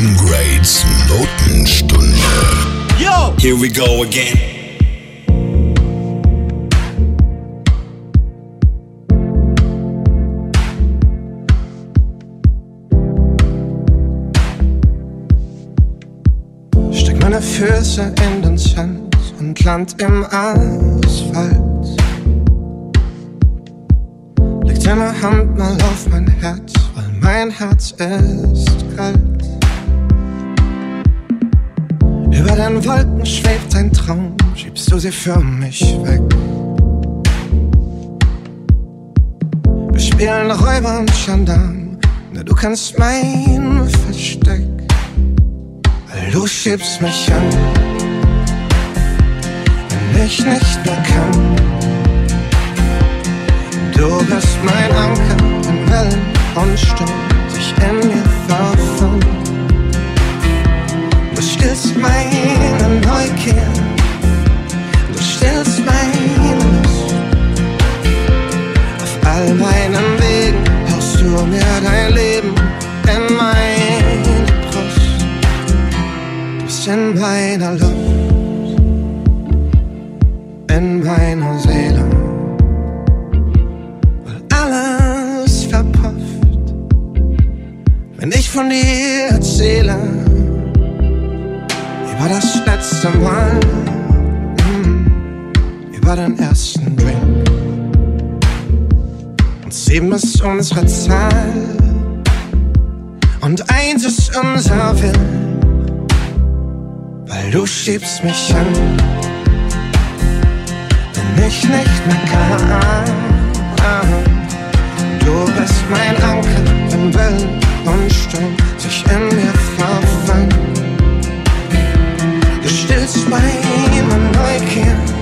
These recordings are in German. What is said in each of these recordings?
Drumgrades Notenstunde. Yo! Here we go again. Steck meine Füße in den Sand und land im Asphalt. Leg deine Hand mal auf mein Herz, weil mein Herz ist kalt. Über den Wolken schwebt ein Traum, schiebst du sie für mich weg. Wir spielen Räuber und Gendarm, na du kennst mein Versteck. Weil du schiebst mich an, wenn ich nicht mehr kann. Du bist mein Anker in Wellen und Sturm, sich in mir verfangen. Du stillst meine Neugier, du stillst meine Lust. Auf all meinen Wegen haust du mir dein Leben in meine Brust. Du bist in meiner Luft, in meiner Seele, weil alles verpufft, wenn ich von dir erzähle Mal, mm, über den ersten Drink. Und sieben ist unsere Zahl und eins ist unser Will, weil du schiebst mich an, wenn ich nicht mehr kann. Du bist mein Anker, wenn Wellen und Sturm sich in mir verfangen. Du stillst meine Neugier,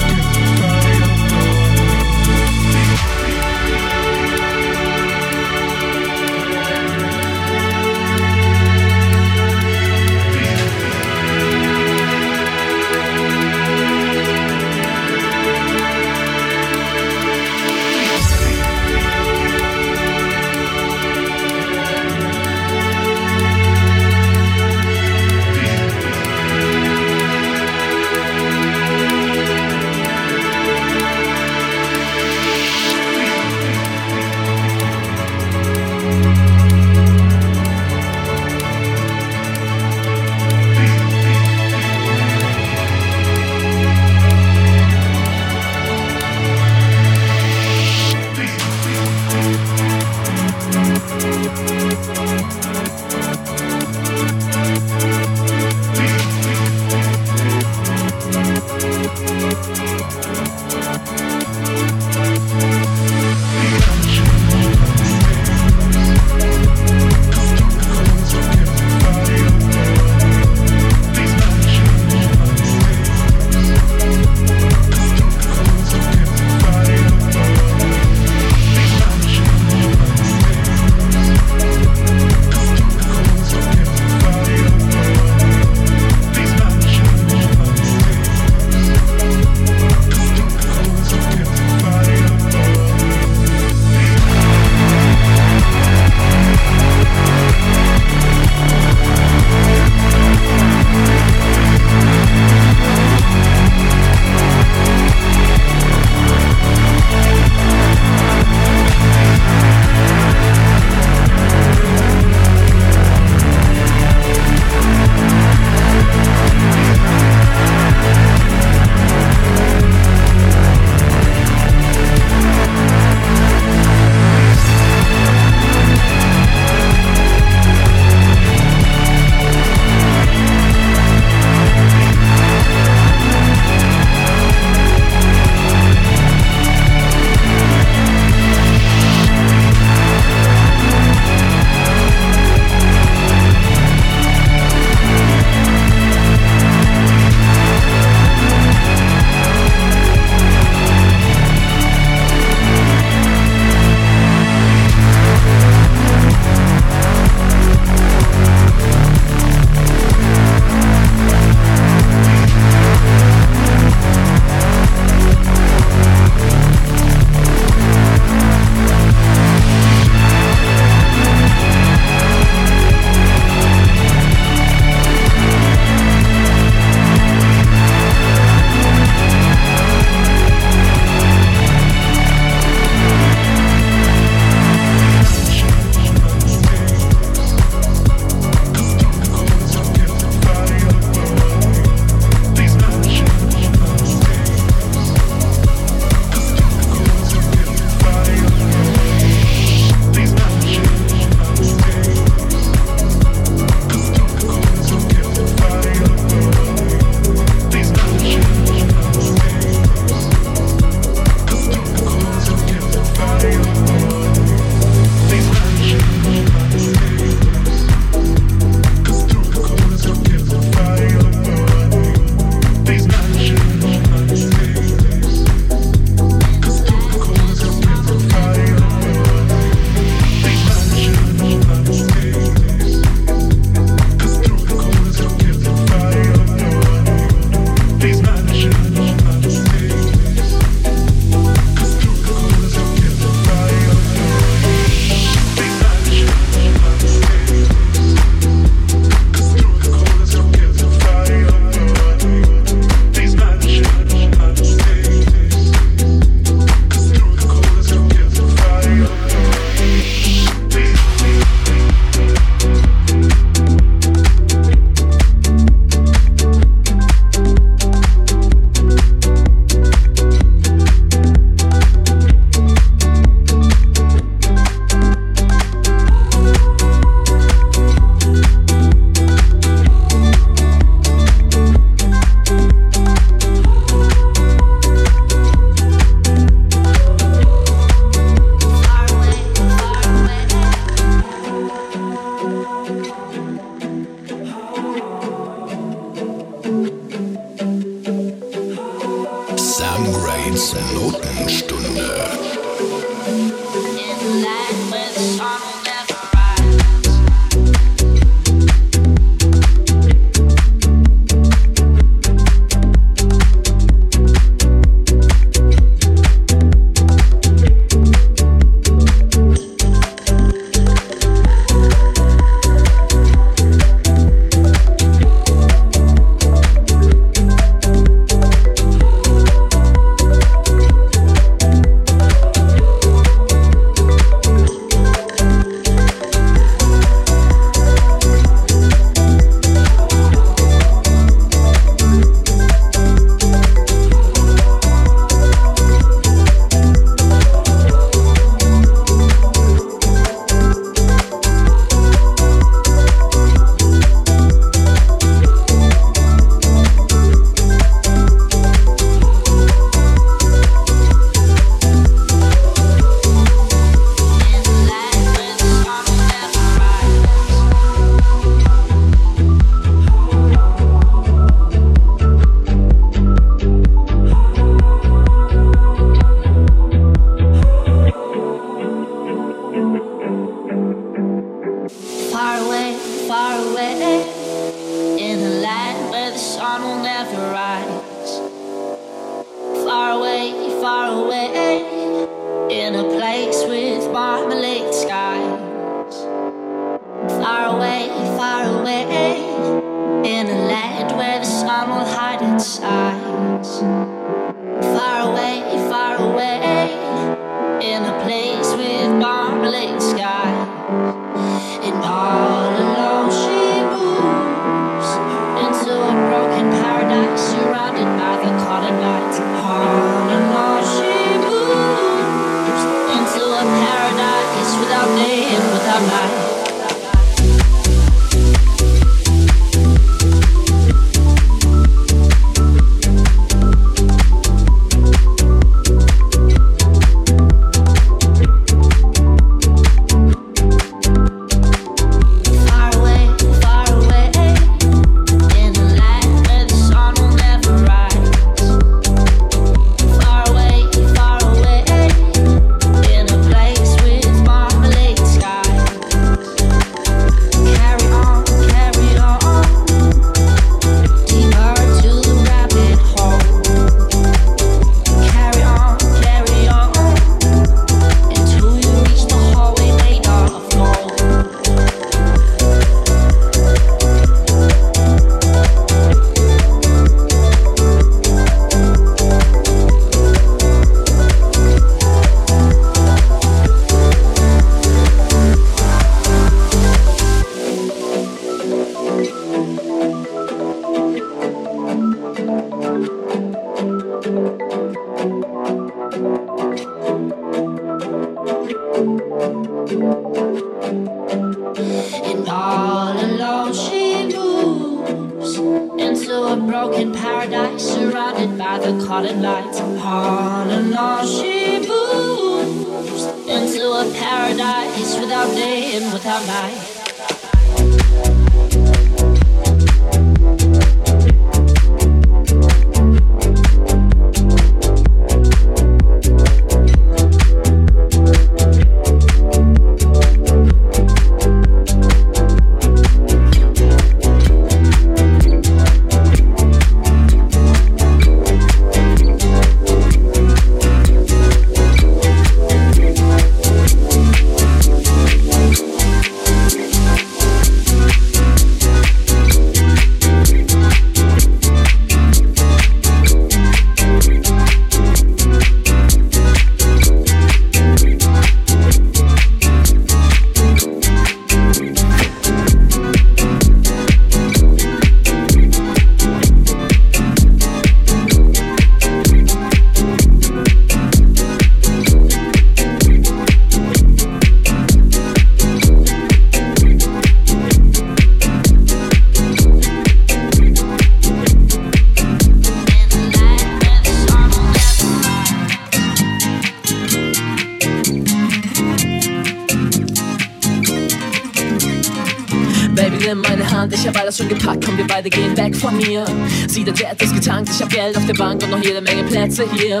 Plätze hier.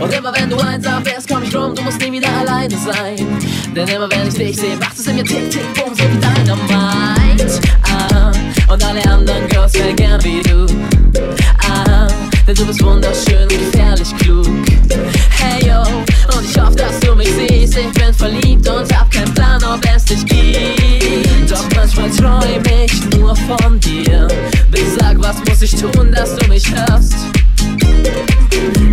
Und immer wenn du einsam wärst, komm ich rum, du musst nie wieder alleine sein. Denn immer wenn ich dich sehe, macht es in mir tick, tick, boom, so wie Dynamite. Ah, und alle anderen Girls wären gern wie du. Ah, denn du bist wunderschön und gefährlich klug. Hey yo, und ich hoffe, dass du mich siehst. Ich bin verliebt und hab keinen Plan, ob es dich gibt. Doch manchmal träum ich nur von dir. Bitte sag, was muss ich tun, dass du mich hörst?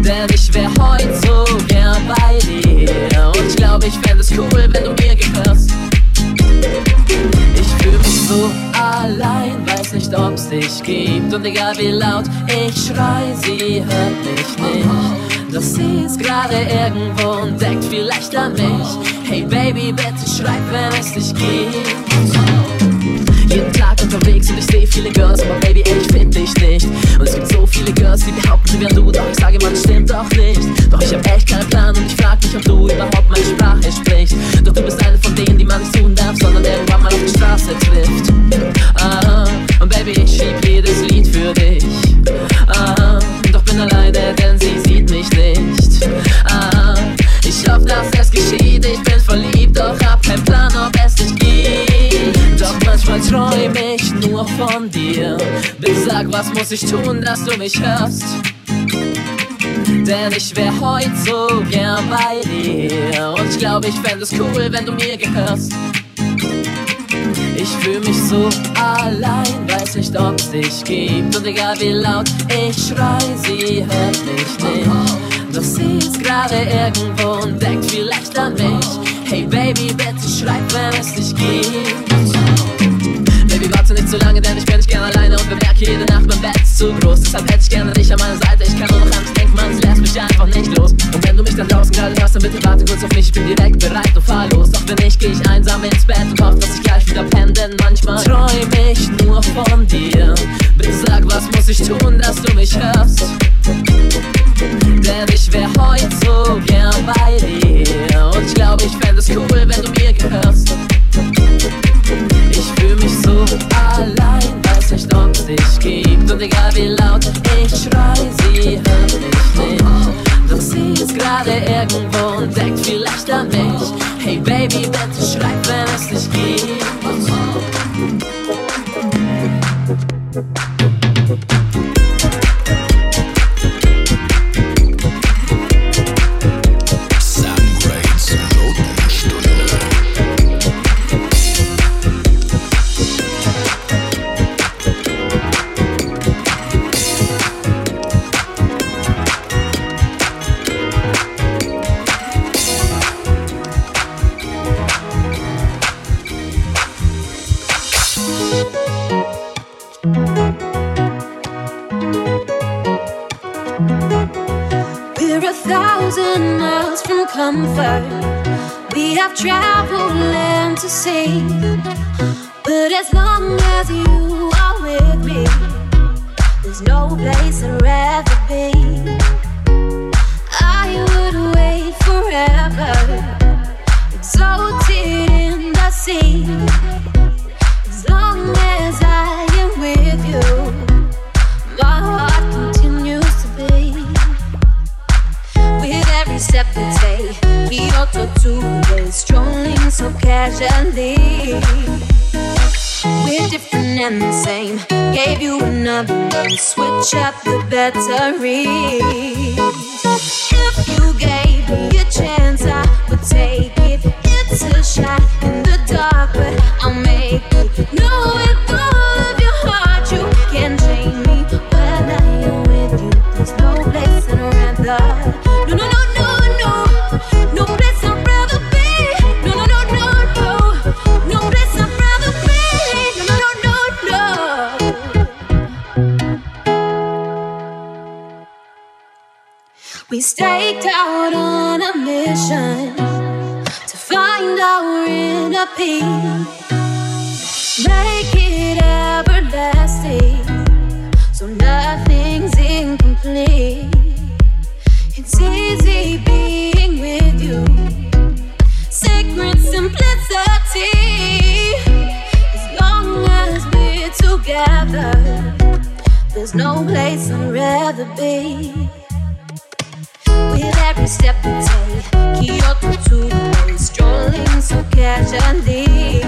denn ich wär heute so gern bei dir. Und ich glaube, ich fände es cool, wenn du mir gehörst. Fühl mich so allein, weiß nicht, ob's dich gibt. Und egal wie laut ich schrei, sie hört mich nicht. Doch sie ist gerade irgendwo und denkt vielleicht an mich. Hey Baby, bitte schreib, wenn es dich gibt jeden Tag unterwegs und ich sehe viele Girls, aber Baby, ich find dich nicht. Und es gibt so viele Girls, die behaupten, sie wären du, doch ich sage, man, stimmt doch nicht. Doch ich hab echt keinen Plan und ich frag mich, ob du überhaupt meine Sprache sprichst. Doch du bist eine von denen, die man nicht suchen darf, sondern irgendwann mal auf die Straße trifft. Aha, und Baby, ich schieb jedes Lied für dich. Aha, doch bin alleine, denn sie sieht mich nicht. Aha, ich hoffe, dass es geschieht, ich bin verliebt, doch manchmal träum ich nur von dir. Bitte sag, was muss ich tun, dass du mich hörst? Denn ich wär heut so gern bei dir. Und ich glaube, ich fände es cool, wenn du mir gehörst. Ich fühl mich so allein, weiß nicht, ob's dich gibt. Und egal wie laut ich schrei, sie hört mich nicht. Doch sie ist gerade irgendwo und denkt vielleicht an mich. Hey Baby, bitte schreib, wenn es dich gibt. Warte nicht zu lange, denn ich bin nicht gerne alleine und bemerke jede Nacht, mein Bett ist zu groß. Deshalb hätte ich gerne dich an meiner Seite. Ich kann nur noch an dich denken, Mann, es lässt mich einfach nicht los. Und wenn du mich dann draußen gerade hörst, dann bitte warte kurz auf mich. Ich bin direkt bereit und fahrlos. Doch Wenn nicht, geh ich einsam ins Bett und hoffe, dass ich gleich wieder penne, denn manchmal träum ich nur von dir. Bitte sag, was muss ich tun, dass du mich hörst? Denn ich wär heute so gern bei dir. Und ich glaube, ich fände es cool, wenn du mir gehörst. Nicht, ob es dich gibt. Und egal wie laut ich schrei, sie hört mich nicht. Doch sie ist gerade irgendwo und denkt vielleicht an mich. Hey Baby, bitte schreib, wenn es dich gibt. Have traveled land to sea. But as long as you are with me, there's no place I'd rather be. Casually. We're different and the same. Gave you another name, switch up the batteries. If you gave me a chance, I would take it. It's a shot We staked out on a mission to find our inner peace, make it everlasting, so nothing's incomplete. It's easy being with you, sacred simplicity. As long as we're together, there's no place I'd rather be. With every step we take, Kyoto to strolling so casually.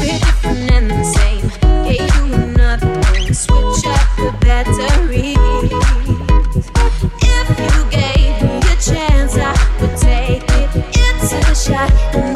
Different and the same. You another switch up the batteries. If you gave me a chance, I would take it. It's a shot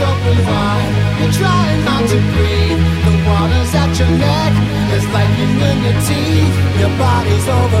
open wide. You're trying not to breathe. The water's at your neck. There's lightning in your teeth. Your body's over